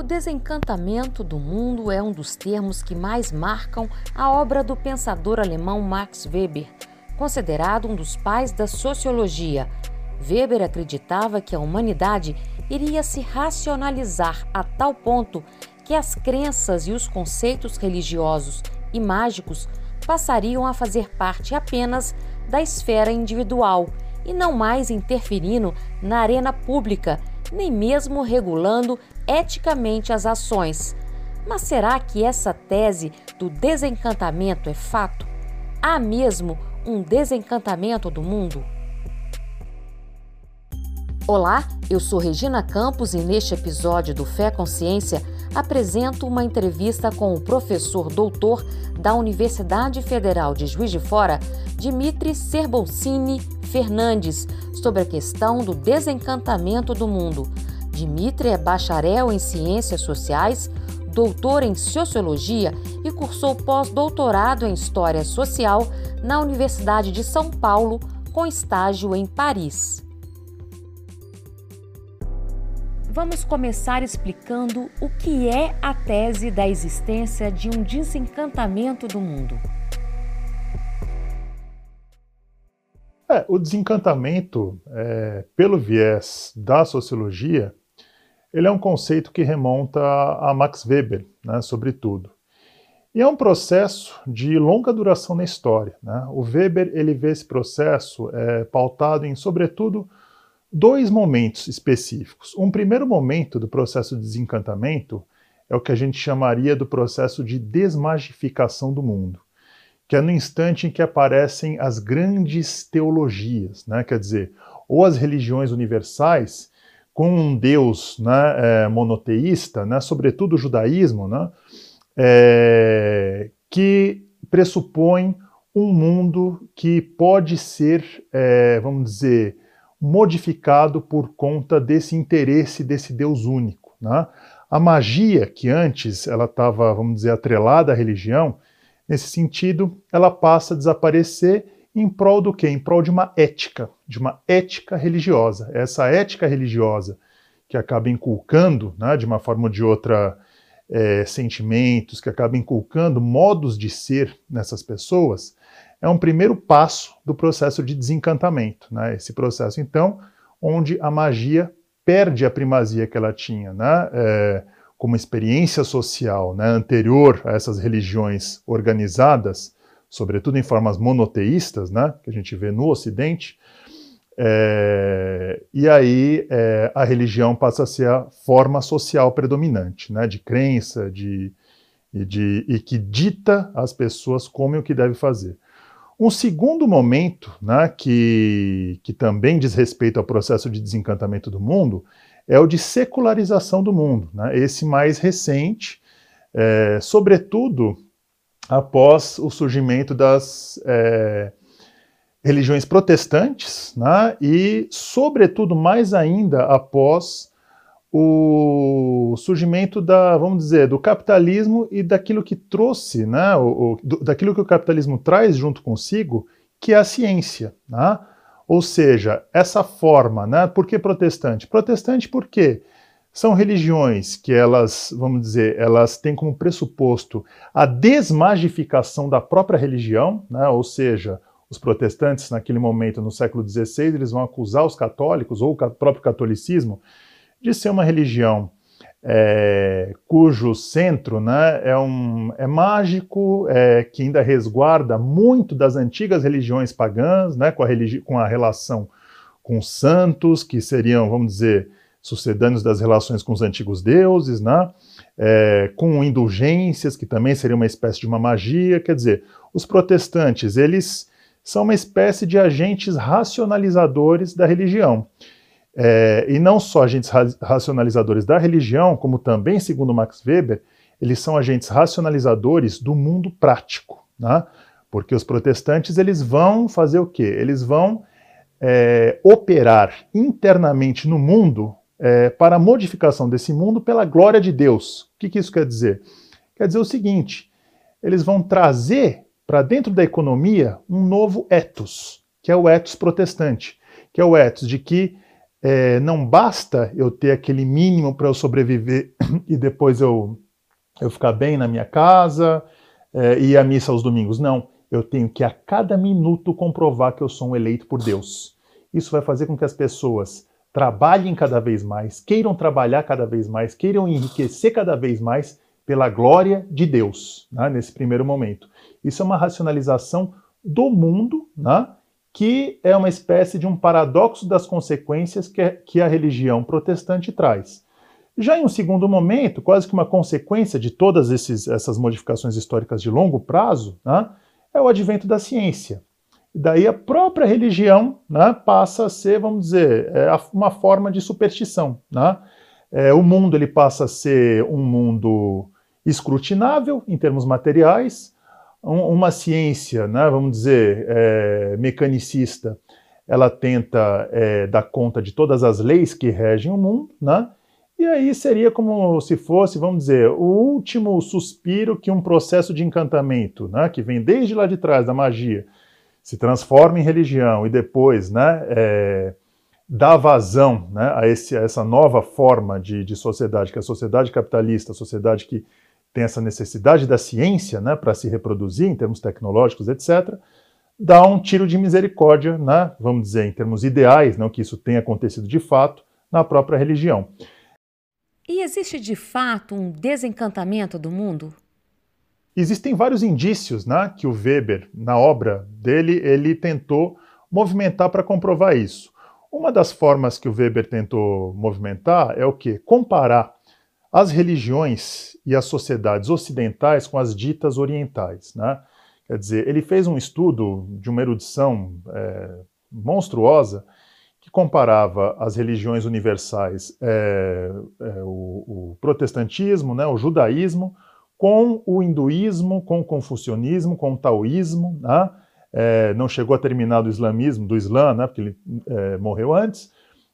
O desencantamento do mundo é um dos termos que mais marcam a obra do pensador alemão Max Weber, considerado um dos pais da sociologia. Weber acreditava que a humanidade iria se racionalizar a tal ponto que as crenças e os conceitos religiosos e mágicos passariam a fazer parte apenas da esfera individual e não mais interferindo na arena pública, nem mesmo regulando eticamente as ações. Mas será que essa tese do desencantamento é fato? Há mesmo um desencantamento do mundo? Olá, eu sou Regina Campos e neste episódio do Fé Consciência apresento uma entrevista com o professor doutor da Universidade Federal de Juiz de Fora, Dimitri Serbolsini Fernandes, sobre a questão do desencantamento do mundo. Dimitri é bacharel em Ciências Sociais, doutor em Sociologia e cursou pós-doutorado em História Social na Universidade de São Paulo, com estágio em Paris. Vamos começar explicando o que é a tese da existência de um desencantamento do mundo. É, o desencantamento, é, pelo viés da sociologia, ele é um conceito que remonta a Max Weber, né, sobretudo. E é um processo de longa duração na história. Né? O Weber ele vê esse processo é, pautado em, sobretudo, dois momentos específicos. Um primeiro momento do processo de desencantamento é o que a gente chamaria do processo de desmagificação do mundo, que é no instante em que aparecem as grandes teologias, né? quer dizer, ou as religiões universais com um Deus né, é, monoteísta, né, sobretudo o judaísmo, né, é, que pressupõe um mundo que pode ser, é, vamos dizer, modificado por conta desse interesse desse Deus único. Né? A magia, que antes ela estava, vamos dizer, atrelada à religião, nesse sentido, ela passa a desaparecer em prol do quê? Em prol de uma ética, de uma ética religiosa. Essa ética religiosa que acaba inculcando, né, de uma forma ou de outra, é, sentimentos, que acaba inculcando modos de ser nessas pessoas, é um primeiro passo do processo de desencantamento. Né? Esse processo, então, onde a magia perde a primazia que ela tinha né? É, como experiência social né? anterior a essas religiões organizadas, sobretudo em formas monoteístas, né? que a gente vê no Ocidente, é, e aí é, a religião passa a ser a forma social predominante, né, de crença, de, e, de, e que dita às pessoas como e o que deve fazer. Um segundo momento, né, que, que também diz respeito ao processo de desencantamento do mundo, é o de secularização do mundo, né, esse mais recente, é, sobretudo após o surgimento das é, religiões protestantes, né, e, sobretudo, mais ainda após o surgimento da, vamos dizer, do capitalismo e daquilo que trouxe, né, o, o, daquilo que o capitalismo traz junto consigo, que é a ciência, né? Ou seja, essa forma, né? Por que protestante? Protestante porque são religiões que elas, vamos dizer, elas têm como pressuposto a desmagificação da própria religião, né? Ou seja, os protestantes naquele momento, no século XVI, eles vão acusar os católicos ou o próprio catolicismo de ser uma religião é, cujo centro né, é, um, é mágico, é, que ainda resguarda muito das antigas religiões pagãs, né, com, a religi com a relação com santos, que seriam, vamos dizer, sucedâneos das relações com os antigos deuses, né, é, com indulgências, que também seria uma espécie de uma magia. Quer dizer, os protestantes, eles são uma espécie de agentes racionalizadores da religião. É, e não só agentes racionalizadores da religião, como também, segundo Max Weber, eles são agentes racionalizadores do mundo prático, né? porque os protestantes eles vão fazer o quê? Eles vão é, operar internamente no mundo é, para a modificação desse mundo pela glória de Deus. O que, que isso quer dizer? Quer dizer o seguinte: eles vão trazer para dentro da economia um novo ethos, que é o ethos protestante, que é o ethos de que é, não basta eu ter aquele mínimo para eu sobreviver e depois eu, eu ficar bem na minha casa é, e à missa aos domingos. Não, eu tenho que a cada minuto comprovar que eu sou um eleito por Deus. Isso vai fazer com que as pessoas trabalhem cada vez mais, queiram trabalhar cada vez mais, queiram enriquecer cada vez mais pela glória de Deus, né, nesse primeiro momento. Isso é uma racionalização do mundo, né, que é uma espécie de um paradoxo das consequências que, que a religião protestante traz. Já em um segundo momento, quase que uma consequência de todas esses, essas modificações históricas de longo prazo, né, é o advento da ciência. Daí a própria religião né, passa a ser, vamos dizer, é uma forma de superstição. Né? É, o mundo ele passa a ser um mundo escrutinável em termos materiais, uma ciência, né, vamos dizer, é, mecanicista, ela tenta é, dar conta de todas as leis que regem o mundo, né? E aí seria como se fosse, vamos dizer, o último suspiro que um processo de encantamento, né, que vem desde lá de trás da magia, se transforma em religião e depois, né, é, dá vazão né, a, esse, a, essa nova forma de, de sociedade, que é a sociedade capitalista, a sociedade que tem essa necessidade da ciência né, para se reproduzir em termos tecnológicos, etc., dá um tiro de misericórdia, né, vamos dizer, em termos ideais, não que isso tenha acontecido de fato, na própria religião. E existe de fato um desencantamento do mundo? Existem vários indícios né, que o Weber, na obra dele, ele tentou movimentar para comprovar isso. Uma das formas que o Weber tentou movimentar é o que? Comparar as religiões e as sociedades ocidentais com as ditas orientais. Né? Quer dizer, ele fez um estudo de uma erudição é, monstruosa que comparava as religiões universais, é, é, o, o, protestantismo, né, o judaísmo, com o hinduísmo, com o confucionismo, com o taoísmo. Né? É, não chegou a terminar do islamismo, do islã, né, porque ele é, morreu antes,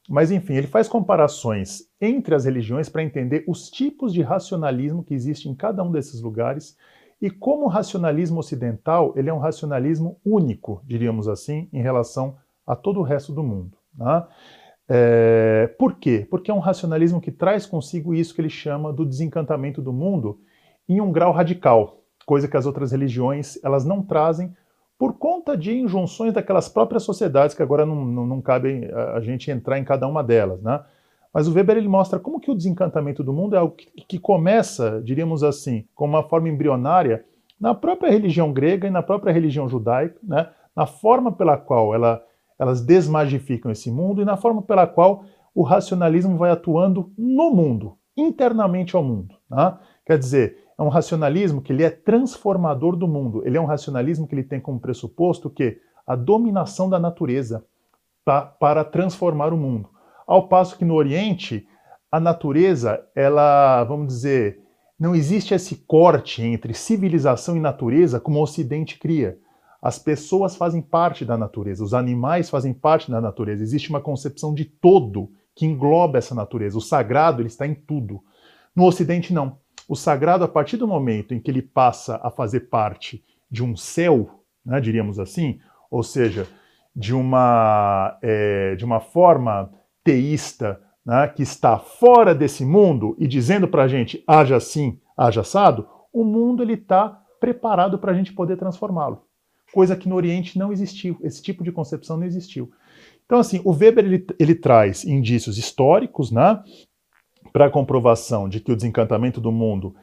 mas, enfim, ele faz comparações entre as religiões para entender os tipos de racionalismo que existe em cada um desses lugares e como o racionalismo ocidental ele é um racionalismo único, diríamos assim, em relação a todo o resto do mundo. Né? É, por quê? Porque é um racionalismo que traz consigo isso que ele chama do desencantamento do mundo em um grau radical, coisa que as outras religiões elas não trazem por conta de injunções daquelas próprias sociedades, que agora não, não, não cabe a, gente entrar em cada uma delas. Né? Mas o Weber ele mostra como que o desencantamento do mundo é algo que, que começa, diríamos assim, com uma forma embrionária na própria religião grega e na própria religião judaica, né? na forma pela qual ela, elas desmagificam esse mundo e na forma pela qual o racionalismo vai atuando no mundo, internamente ao mundo. Né? Quer dizer, é um racionalismo que ele é transformador do mundo. Ele é um racionalismo que ele tem como pressuposto que a dominação da natureza pra, para transformar o mundo. Ao passo que no Oriente, a natureza, ela, vamos dizer, não existe esse corte entre civilização e natureza como o Ocidente cria. As pessoas fazem parte da natureza, os animais fazem parte da natureza. Existe uma concepção de todo que engloba essa natureza. O sagrado ele está em tudo. No Ocidente, não. O sagrado, a partir do momento em que ele passa a fazer parte de um céu, né, diríamos assim, ou seja, de uma, é, de uma forma teísta né, que está fora desse mundo e dizendo para a gente haja assim, haja assado, o mundo ele está preparado para a gente poder transformá-lo. Coisa que no Oriente não existiu, esse tipo de concepção não existiu. Então, assim, o Weber ele, ele traz indícios históricos, né, para a comprovação de que o desencantamento do mundo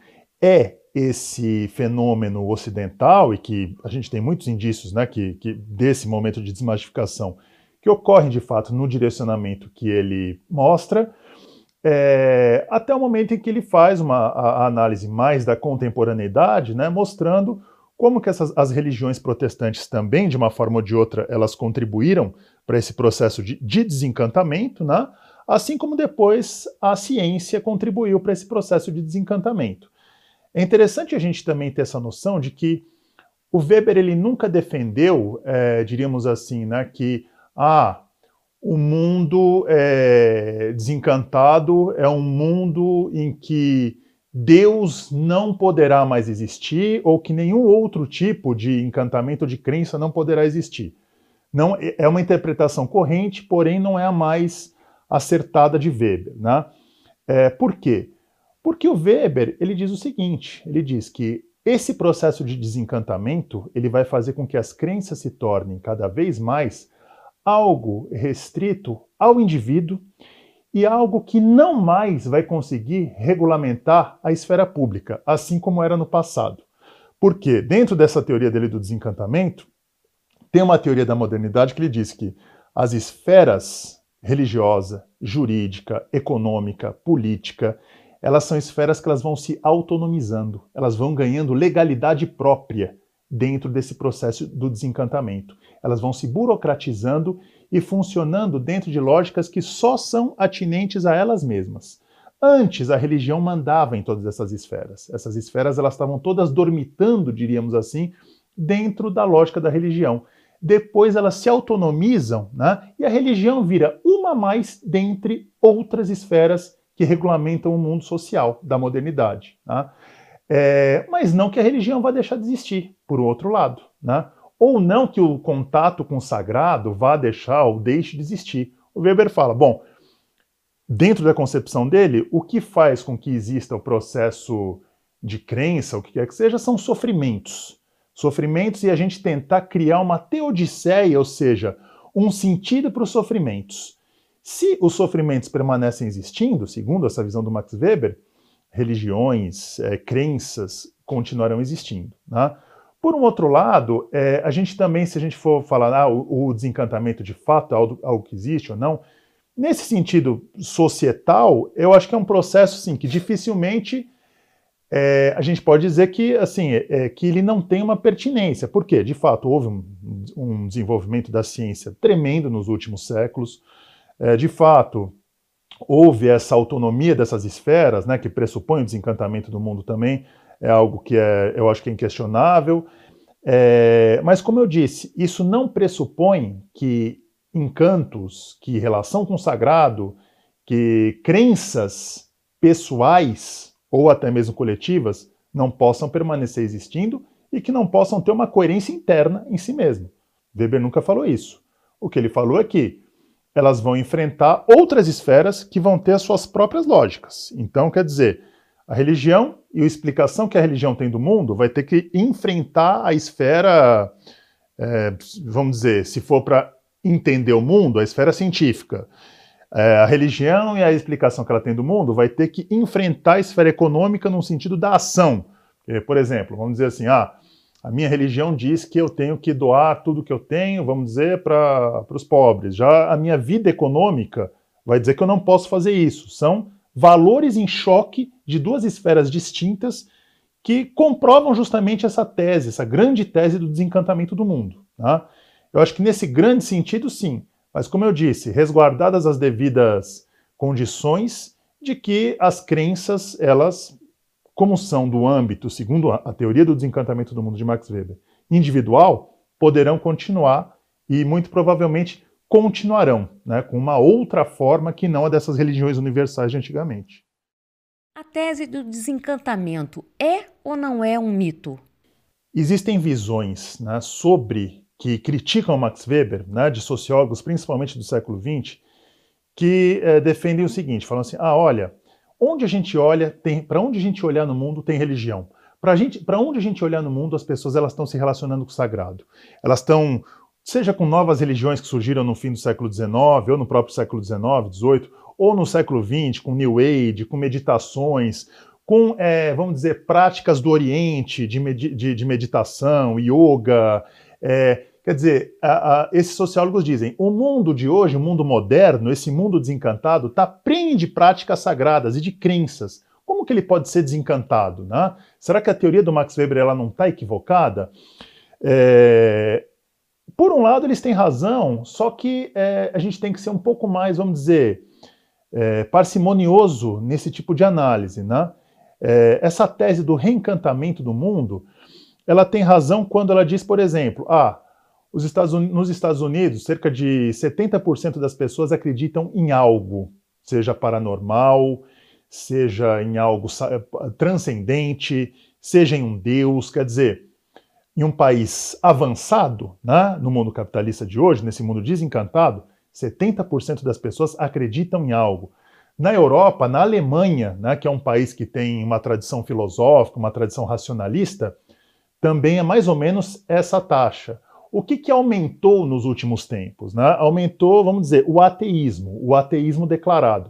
é esse fenômeno ocidental e que a gente tem muitos indícios né, que, que desse momento de desmagificação que ocorrem de fato no direcionamento que ele mostra, é, até o momento em que ele faz uma a, a análise mais da contemporaneidade, né, mostrando como que essas, as religiões protestantes também, de uma forma ou de outra, elas contribuíram para esse processo de, de desencantamento, né, assim como depois a ciência contribuiu para esse processo de desencantamento. É interessante a gente também ter essa noção de que o Weber ele nunca defendeu, é, diríamos assim, né, que ah, o mundo é, desencantado é um mundo em que Deus não poderá mais existir ou que nenhum outro tipo de encantamento de crença não poderá existir. Não é uma interpretação corrente, porém não é a mais acertada de Weber. Né? É, por quê? Porque o Weber ele diz o seguinte: ele diz que esse processo de desencantamento ele vai fazer com que as crenças se tornem cada vez mais algo restrito ao indivíduo e algo que não mais vai conseguir regulamentar a esfera pública, assim como era no passado. Porque dentro dessa teoria dele do desencantamento, tem uma teoria da modernidade que ele diz que as esferas religiosa, jurídica, econômica, política, elas são esferas que elas vão se autonomizando, elas vão ganhando legalidade própria dentro desse processo do desencantamento. Elas vão se burocratizando e funcionando dentro de lógicas que só são atinentes a elas mesmas. Antes a religião mandava em todas essas esferas. Essas esferas elas estavam todas dormitando, diríamos assim, dentro da lógica da religião. Depois elas se autonomizam, né? E a religião vira uma mais dentre outras esferas que regulamentam o mundo social da modernidade. Né? É, mas não que a religião vá deixar de existir, por outro lado. Né? Ou não que o contato com o sagrado vá deixar ou deixe de existir. O Weber fala: bom, dentro da concepção dele, o que faz com que exista o processo de crença, o que quer que seja, são sofrimentos. Sofrimentos e a gente tentar criar uma teodiceia, ou seja, um sentido para os sofrimentos. Se os sofrimentos permanecem existindo, segundo essa visão do Max Weber, religiões, é, crenças continuarão existindo. Né? Por um outro lado, é, a gente também, se a gente for falar ah, o, o, desencantamento de fato é algo, algo, que existe ou não, nesse sentido societal, eu acho que é um processo sim, que dificilmente é, a gente pode dizer que, assim, é, que ele não tem uma pertinência. Por quê? De fato, houve um, um desenvolvimento da ciência tremendo nos últimos séculos. É, de fato, houve essa autonomia dessas esferas, né, que pressupõe o desencantamento do mundo também, é algo que é, eu acho que é inquestionável. É, mas, como eu disse, isso não pressupõe que encantos, que relação com o sagrado, que crenças pessoais ou até mesmo coletivas não possam permanecer existindo e que não possam ter uma coerência interna em si mesmo. Weber nunca falou isso. O que ele falou é que elas vão enfrentar outras esferas que vão ter as suas próprias lógicas. Então, quer dizer, a religião e a explicação que a religião tem do mundo vai ter que enfrentar a esfera, é, vamos dizer, se for para entender o mundo, a esfera científica. É, a religião e a explicação que ela tem do mundo vai ter que enfrentar a esfera econômica no sentido da ação. Por exemplo, vamos dizer assim, ah, a minha religião diz que eu tenho que doar tudo que eu tenho, vamos dizer, para os pobres. Já a minha vida econômica vai dizer que eu não posso fazer isso. São valores em choque de duas esferas distintas que comprovam justamente essa tese, essa grande tese do desencantamento do mundo. Tá? Eu acho que nesse grande sentido, sim. Mas, como eu disse, resguardadas as devidas condições de que as crenças elas como são do âmbito, segundo a teoria do desencantamento do mundo de Max Weber, individual, poderão continuar e muito provavelmente continuarão, né, com uma outra forma que não a dessas religiões universais de antigamente. A tese do desencantamento é ou não é um mito? Existem visões né, sobre que criticam Max Weber, né, de sociólogos, principalmente do século XX, que é, defendem o seguinte: falam assim, ah, olha, onde a gente olha, para onde a gente olhar no mundo tem religião. Para onde a gente olhar no mundo, as pessoas elas estão se relacionando com o sagrado. Elas estão, seja com novas religiões que surgiram no fim do século XIX, ou no próprio século XIX, XVIII, ou no século XX, com New Age, com meditações, com, é, vamos dizer, práticas do Oriente de, med de, de meditação, yoga, é, Quer dizer, a, a, esses sociólogos dizem: o mundo de hoje, o mundo moderno, esse mundo desencantado, está preenche de práticas sagradas e de crenças. Como que ele pode ser desencantado? Né? Será que a teoria do Max Weber ela não está equivocada? É... Por um lado, eles têm razão, só que é, a gente tem que ser um pouco mais, vamos dizer, é, parcimonioso nesse tipo de análise. Né? É, essa tese do reencantamento do mundo, ela tem razão quando ela diz, por exemplo, ah, Estados, nos Estados Unidos, cerca de 70% das pessoas acreditam em algo, seja paranormal, seja em algo transcendente, seja em um Deus. Quer dizer, em um país avançado, né, no mundo capitalista de hoje, nesse mundo desencantado, 70% das pessoas acreditam em algo. Na Europa, na Alemanha, né, que é um país que tem uma tradição filosófica, uma tradição racionalista, também é mais ou menos essa taxa. O que, que aumentou nos últimos tempos? Né? Aumentou, vamos dizer, o ateísmo, o ateísmo declarado.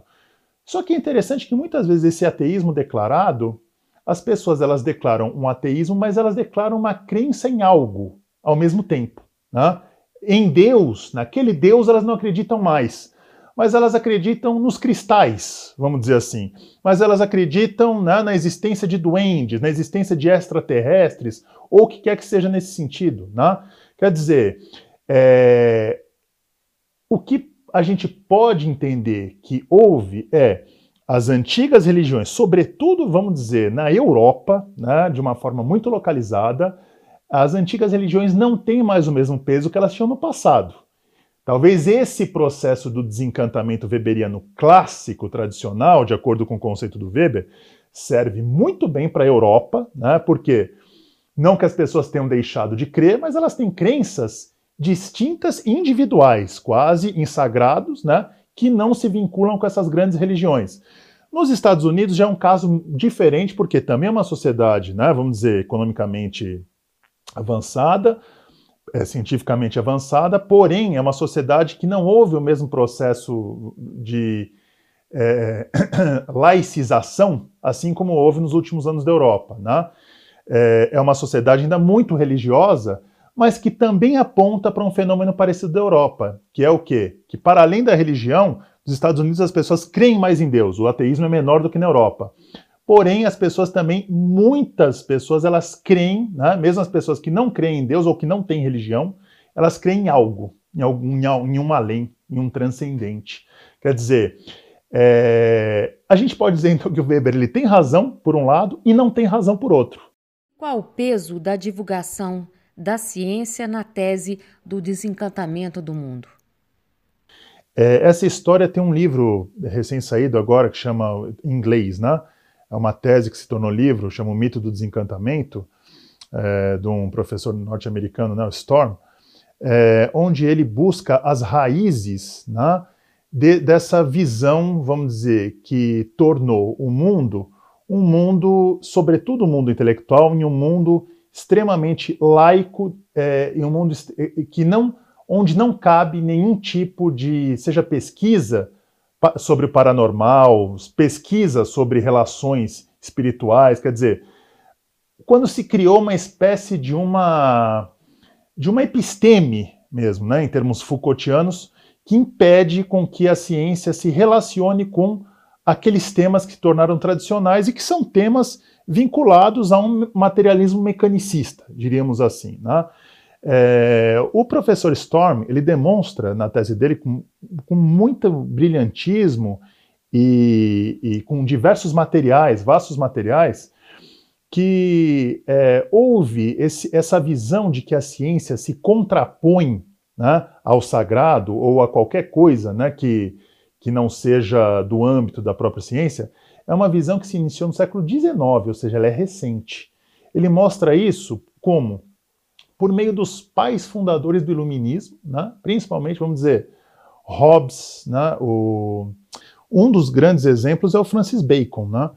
Só que é interessante que muitas vezes esse ateísmo declarado, as pessoas elas declaram um ateísmo, mas elas declaram uma crença em algo ao mesmo tempo. Né? Em Deus, naquele Deus elas não acreditam mais, mas elas acreditam nos cristais, vamos dizer assim. Mas elas acreditam né, na existência de duendes, na existência de extraterrestres, ou o que quer que seja nesse sentido. Né? Quer dizer, é, o que a gente pode entender que houve é as antigas religiões, sobretudo, vamos dizer, na Europa, né, de uma forma muito localizada, as antigas religiões não têm mais o mesmo peso que elas tinham no passado. Talvez esse processo do desencantamento weberiano clássico, tradicional, de acordo com o conceito do Weber, serve muito bem para a Europa, né, porque não que as pessoas tenham deixado de crer, mas elas têm crenças distintas individuais, quase insagrados, né, que não se vinculam com essas grandes religiões. Nos Estados Unidos já é um caso diferente, porque também é uma sociedade, né, vamos dizer, economicamente avançada, é, cientificamente avançada, porém é uma sociedade que não houve o mesmo processo de é, laicização, assim como houve nos últimos anos da Europa. Né? É, é uma sociedade ainda muito religiosa, mas que também aponta para um fenômeno parecido da Europa, que é o quê? Que para além da religião, nos Estados Unidos as pessoas creem mais em Deus, o ateísmo é menor do que na Europa. Porém, as pessoas também, muitas pessoas, elas creem, né? mesmo as pessoas que não creem em Deus ou que não têm religião, elas creem em algo, em, algum, em um além, em um transcendente. Quer dizer, é... a gente pode dizer então que o Weber ele tem razão por um lado e não tem razão por outro. Qual o peso da divulgação da ciência na tese do desencantamento do mundo? É, essa história tem um livro recém-saído agora que chama em inglês, né? É uma tese que se tornou livro, chama O Mito do Desencantamento, é, de um professor norte-americano, né, Storm, é, onde ele busca as raízes né, de, dessa visão, vamos dizer, que tornou o mundo um mundo, sobretudo o um mundo intelectual, em um mundo extremamente laico é, em um mundo que não, onde não cabe nenhum tipo de, seja pesquisa sobre o paranormal, pesquisa sobre relações espirituais, quer dizer, quando se criou uma espécie de uma de uma episteme mesmo, né, em termos Foucaultianos, que impede com que a ciência se relacione com aqueles temas que se tornaram tradicionais e que são temas vinculados a um materialismo mecanicista, diríamos assim. Né? É, o professor Storm ele demonstra na tese dele com, com muito brilhantismo e, e, com diversos materiais, vastos materiais, que é, houve esse, essa visão de que a ciência se contrapõe né, ao sagrado ou a qualquer coisa né, que, que não seja do âmbito da própria ciência, é uma visão que se iniciou no século XIX, ou seja, ela é recente. Ele mostra isso como? Por meio dos pais fundadores do iluminismo, né? principalmente, vamos dizer, Hobbes, né? o... um dos grandes exemplos é o Francis Bacon, né?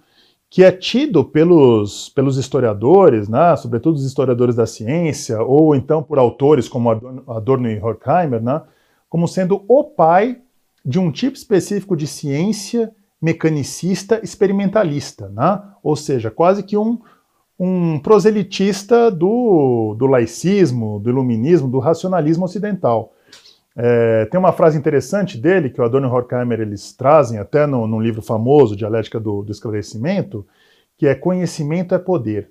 que é tido pelos, pelos historiadores, né? sobretudo os historiadores da ciência, ou então por autores como Adorno e Horkheimer, né? como sendo o pai de um tipo específico de ciência mecanicista experimentalista, né? ou seja, quase que um, um proselitista do, do laicismo, do iluminismo, do racionalismo ocidental. É, tem uma frase interessante dele, que o Adorno e Horkheimer eles trazem até no, num livro famoso, Dialética do, do Esclarecimento, que é conhecimento é poder.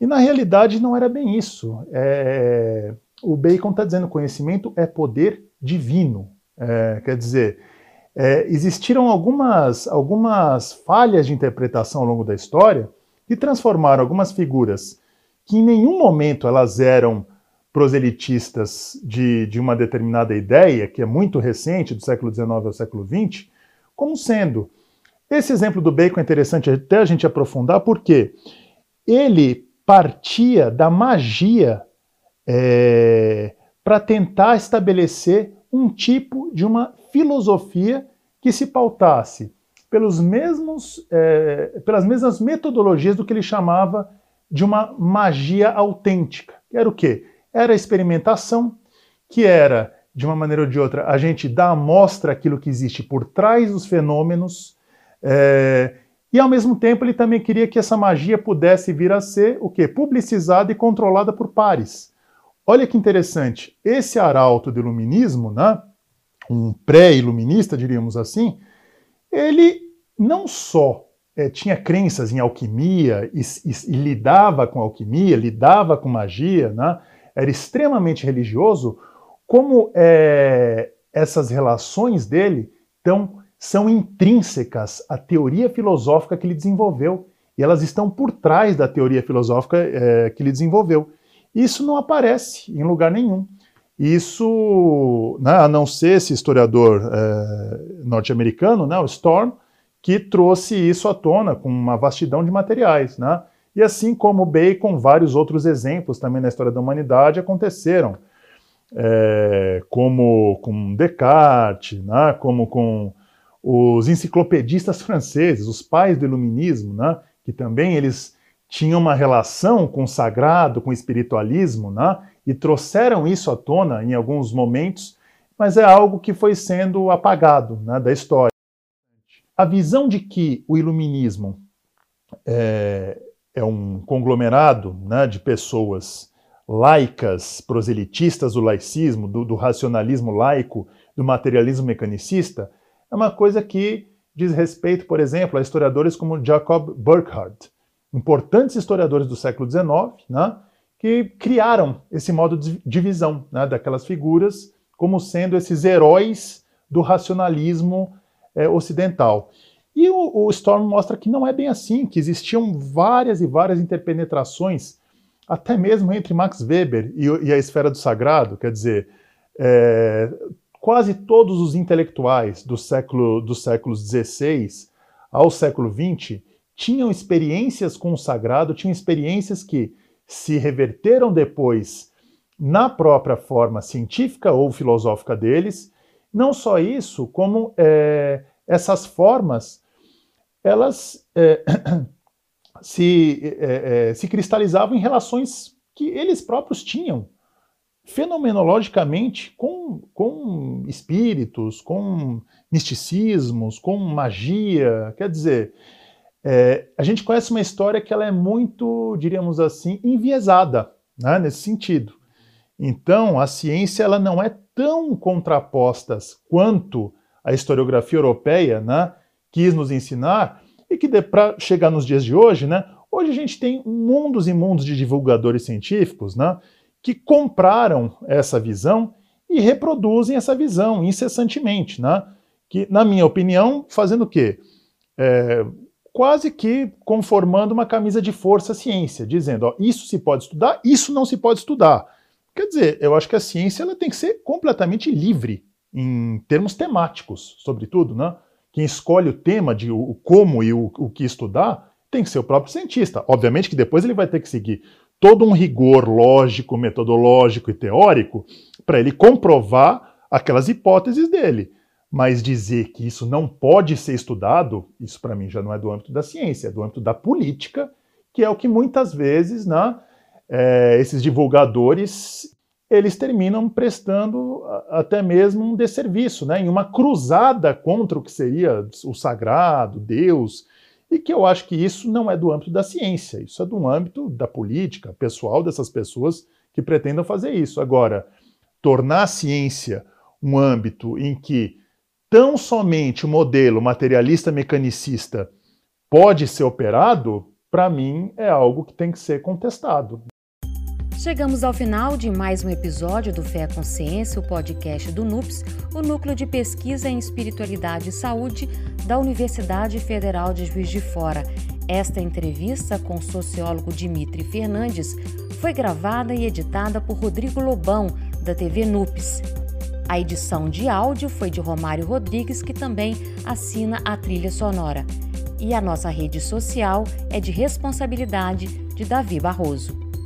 E na realidade não era bem isso. É, o Bacon está dizendo conhecimento é poder divino. É, quer dizer, é, existiram algumas, algumas falhas de interpretação ao longo da história que transformaram algumas figuras que em nenhum momento elas eram proselitistas de, de uma determinada ideia, que é muito recente, do século XIX ao século XX, como sendo. Esse exemplo do Bacon é interessante até a gente aprofundar, porque ele partia da magia é, para tentar estabelecer um tipo de uma filosofia que se pautasse pelos mesmos, é, pelas mesmas metodologias do que ele chamava de uma magia autêntica. Que era o quê? Era a experimentação, que era, de uma maneira ou de outra, a gente dar à mostra aquilo que existe por trás dos fenômenos, é, e ao mesmo tempo ele também queria que essa magia pudesse vir a ser o quê? Publicizada e controlada por pares. Olha que interessante, esse arauto do iluminismo, né, um pré-iluminista, diríamos assim, ele não só é, tinha crenças em alquimia e, e, e, lidava com alquimia, lidava com magia, né, era extremamente religioso, como é, essas relações dele tão, são intrínsecas à teoria filosófica que ele desenvolveu, e elas estão por trás da teoria filosófica é, que ele desenvolveu. Isso não aparece em lugar nenhum. Isso, né, a não ser esse historiador é, norte-americano, né, o Storm, que trouxe isso à tona com uma vastidão de materiais. Né? E assim como Bacon, vários outros exemplos também na história da humanidade aconteceram, é, como com Descartes, né, como com os enciclopedistas franceses, os pais do iluminismo, né, que também eles tinham uma relação com o sagrado, com o espiritualismo, né? e trouxeram isso à tona em alguns momentos, mas é algo que foi sendo apagado né, da história. A visão de que o iluminismo é, é um conglomerado né, de pessoas laicas, proselitistas do laicismo, do, do racionalismo laico, do materialismo mecanicista, é uma coisa que diz respeito, por exemplo, a historiadores como Jacob Burckhardt, importantes historiadores do século XIX, né, que criaram esse modo de divisão né, daquelas figuras como sendo esses heróis do racionalismo é, ocidental. E o, o, Storm mostra que não é bem assim, que existiam várias e várias interpenetrações, até mesmo entre Max Weber e, e a esfera do sagrado, quer dizer, é, quase todos os intelectuais do século, dos séculos XVI ao século XX tinham experiências com o sagrado, tinham experiências que se reverteram depois na própria forma científica ou filosófica deles. Não só isso, como é, essas formas elas é, se, é, é, se cristalizavam em relações que eles próprios tinham fenomenologicamente com, com espíritos, com misticismos, com magia. Quer dizer, é, a gente conhece uma história que ela é muito, diríamos assim, enviesada né, nesse sentido. Então, a ciência ela não é tão contraposta quanto a historiografia europeia né, quis nos ensinar, e que para chegar nos dias de hoje, né, hoje a gente tem mundos e mundos de divulgadores científicos né, que compraram essa visão e reproduzem essa visão incessantemente, né, que, na minha opinião, fazendo o quê? É, quase que conformando uma camisa de força ciência, dizendo, ó, isso se pode estudar, isso não se pode estudar. Quer dizer, eu acho que a ciência ela tem que ser completamente livre em termos temáticos, sobretudo, né? Quem escolhe o tema de o como e o, o que estudar tem que ser o próprio cientista. Obviamente que depois ele vai ter que seguir todo um rigor lógico, metodológico e teórico para ele comprovar aquelas hipóteses dele. Mas dizer que isso não pode ser estudado, isso para mim já não é do âmbito da ciência, é do âmbito da política, que é o que muitas vezes né, é, esses divulgadores eles terminam prestando até mesmo um desserviço, né, em uma cruzada contra o que seria o sagrado, Deus, e que eu acho que isso não é do âmbito da ciência, isso é do âmbito da política, pessoal dessas pessoas que pretendam fazer isso. Agora, tornar a ciência um âmbito em que tão somente o modelo materialista mecanicista pode ser operado, para mim é algo que tem que ser contestado. Chegamos ao final de mais um episódio do Fé Consciência, o podcast do NUPS, o Núcleo de Pesquisa em Espiritualidade e Saúde da Universidade Federal de Juiz de Fora. Esta entrevista com o sociólogo Dimitri Fernandes foi gravada e editada por Rodrigo Lobão, da TV NUPS. A edição de áudio foi de Romário Rodrigues, que também assina a trilha sonora. E a nossa rede social é de responsabilidade de Davi Barroso.